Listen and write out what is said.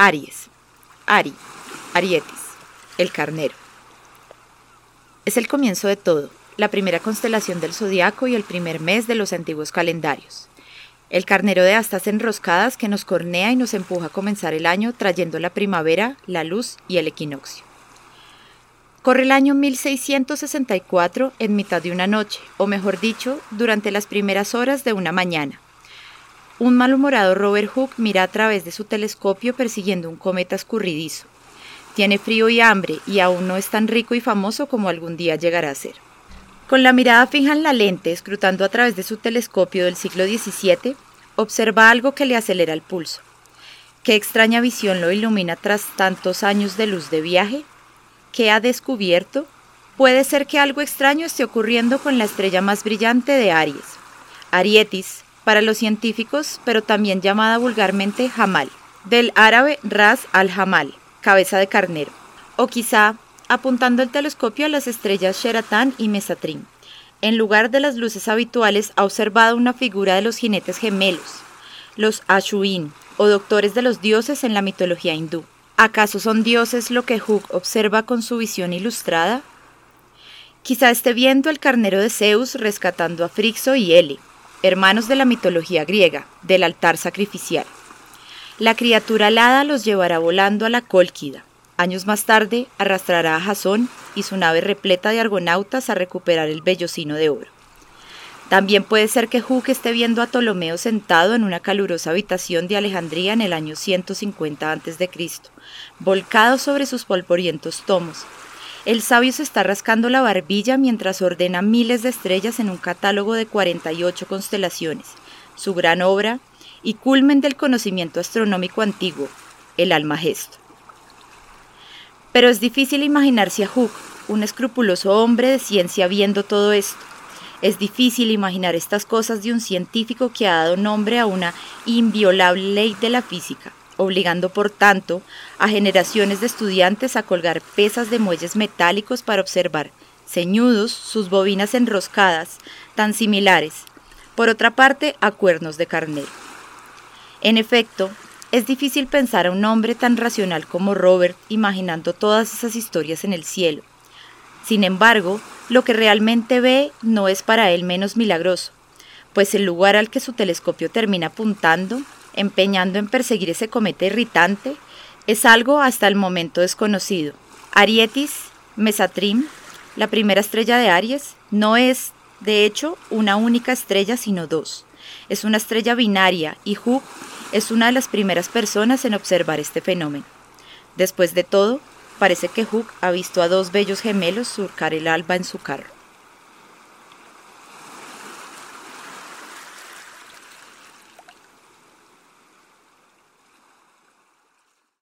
Aries, Ari, Arietis, el carnero. Es el comienzo de todo, la primera constelación del zodiaco y el primer mes de los antiguos calendarios. El carnero de astas enroscadas que nos cornea y nos empuja a comenzar el año trayendo la primavera, la luz y el equinoccio. Corre el año 1664 en mitad de una noche, o mejor dicho, durante las primeras horas de una mañana. Un malhumorado Robert Hooke mira a través de su telescopio persiguiendo un cometa escurridizo. Tiene frío y hambre y aún no es tan rico y famoso como algún día llegará a ser. Con la mirada fija en la lente, escrutando a través de su telescopio del siglo XVII, observa algo que le acelera el pulso. ¿Qué extraña visión lo ilumina tras tantos años de luz de viaje? ¿Qué ha descubierto? Puede ser que algo extraño esté ocurriendo con la estrella más brillante de Aries, Arietis, para los científicos, pero también llamada vulgarmente Hamal, del árabe Ras al-Hamal, cabeza de carnero, o quizá apuntando el telescopio a las estrellas Sheratán y Mesatrim. En lugar de las luces habituales ha observado una figura de los jinetes gemelos, los Ashuin, o doctores de los dioses en la mitología hindú. ¿Acaso son dioses lo que Hug observa con su visión ilustrada? Quizá esté viendo el carnero de Zeus rescatando a Frixo y Ele, hermanos de la mitología griega, del altar sacrificial. La criatura alada los llevará volando a la Cólquida. Años más tarde arrastrará a Jasón y su nave repleta de argonautas a recuperar el vellocino de oro. También puede ser que Hooke esté viendo a Ptolomeo sentado en una calurosa habitación de Alejandría en el año 150 a.C., volcado sobre sus polvorientos tomos, el sabio se está rascando la barbilla mientras ordena miles de estrellas en un catálogo de 48 constelaciones, su gran obra y culmen del conocimiento astronómico antiguo, el Almagesto. Pero es difícil imaginarse a Hooke, un escrupuloso hombre de ciencia, viendo todo esto. Es difícil imaginar estas cosas de un científico que ha dado nombre a una inviolable ley de la física obligando por tanto a generaciones de estudiantes a colgar pesas de muelles metálicos para observar ceñudos sus bobinas enroscadas, tan similares, por otra parte, a cuernos de carnero. En efecto, es difícil pensar a un hombre tan racional como Robert imaginando todas esas historias en el cielo. Sin embargo, lo que realmente ve no es para él menos milagroso, pues el lugar al que su telescopio termina apuntando empeñando en perseguir ese cometa irritante, es algo hasta el momento desconocido. Arietis Mesatrim, la primera estrella de Aries, no es, de hecho, una única estrella, sino dos. Es una estrella binaria y Hooke es una de las primeras personas en observar este fenómeno. Después de todo, parece que Hooke ha visto a dos bellos gemelos surcar el alba en su carro.